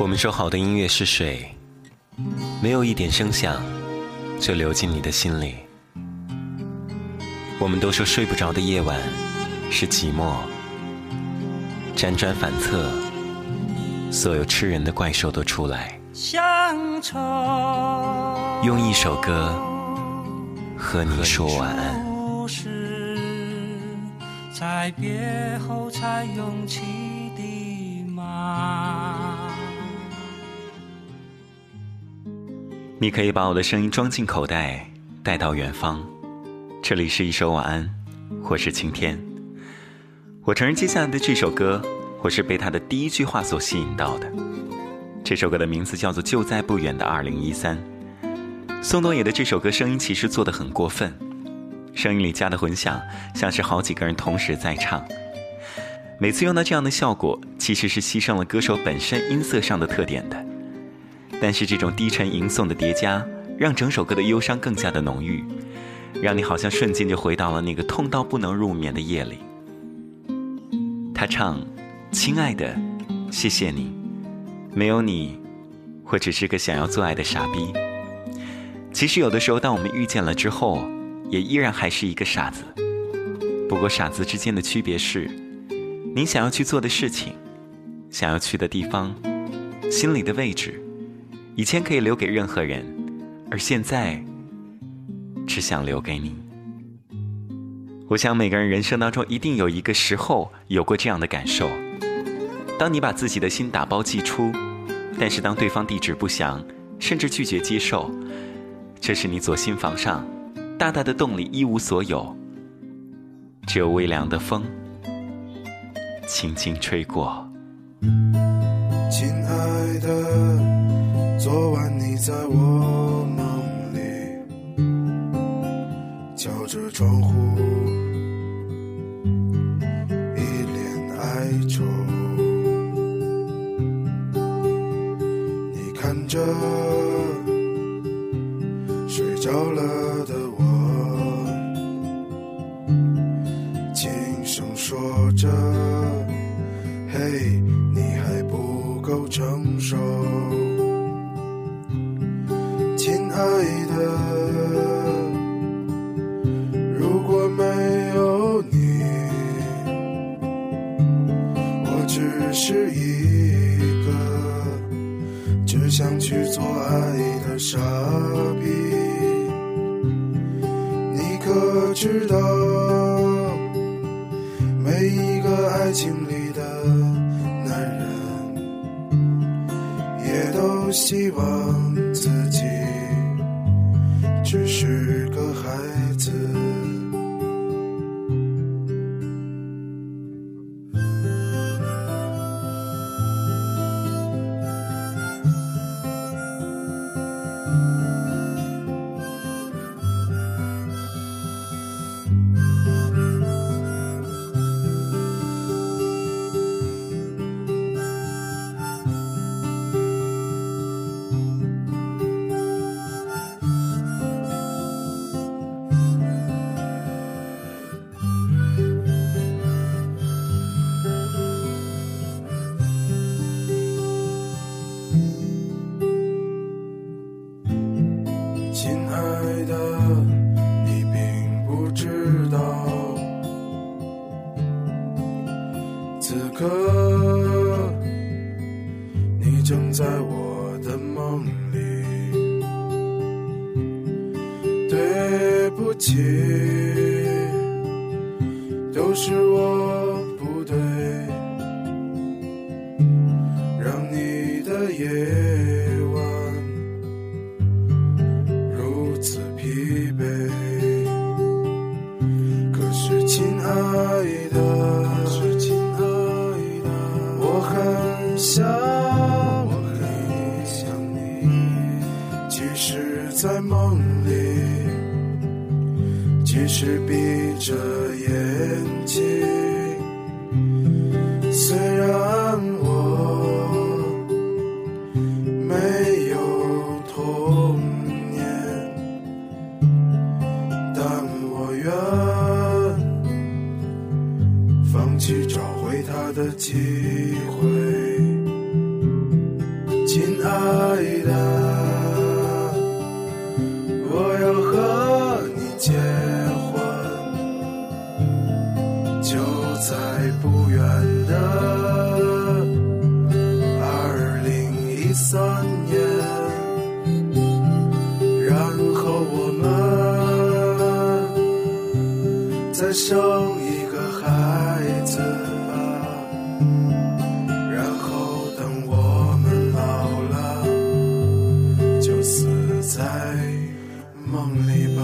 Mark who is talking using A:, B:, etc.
A: 我们说好的音乐是水，没有一点声响就流进你的心里。我们都说睡不着的夜晚是寂寞，辗转反侧，所有吃人的怪兽都出来，用一首歌和你说晚安。在别后才涌起的马。你可以把我的声音装进口袋，带到远方。这里是一首晚安，或是晴天。我承认，接下来的这首歌，我是被他的第一句话所吸引到的。这首歌的名字叫做《就在不远的二零一三》。宋冬野的这首歌声音其实做的很过分，声音里加的混响像是好几个人同时在唱。每次用到这样的效果，其实是牺牲了歌手本身音色上的特点的。但是这种低沉吟诵的叠加，让整首歌的忧伤更加的浓郁。让你好像瞬间就回到了那个痛到不能入眠的夜里。他唱：“亲爱的，谢谢你，没有你，我只是个想要做爱的傻逼。”其实有的时候，当我们遇见了之后，也依然还是一个傻子。不过傻子之间的区别是，你想要去做的事情，想要去的地方，心里的位置，以前可以留给任何人，而现在。只想留给你。我想每个人人生当中一定有一个时候有过这样的感受：当你把自己的心打包寄出，但是当对方地址不详，甚至拒绝接受，这是你左心房上大大的洞里一无所有，只有微凉的风轻轻吹过。
B: 亲爱的，昨晚你在我梦里，敲。着窗户，一脸哀愁。你看着睡着了的爱的。”如果没有你，我只是一个只想去做爱的傻逼，你可知道，每一个爱情里的男人，也都希望的你并不知道此刻你正在我的梦里。对不起都是我不对让你的夜亲爱的，亲爱的我很想，我很想你，即使在梦里。即使闭着眼睛，机会亲爱的我要和你结婚。就在不远的二零一三年然后我们再生一梦里吧。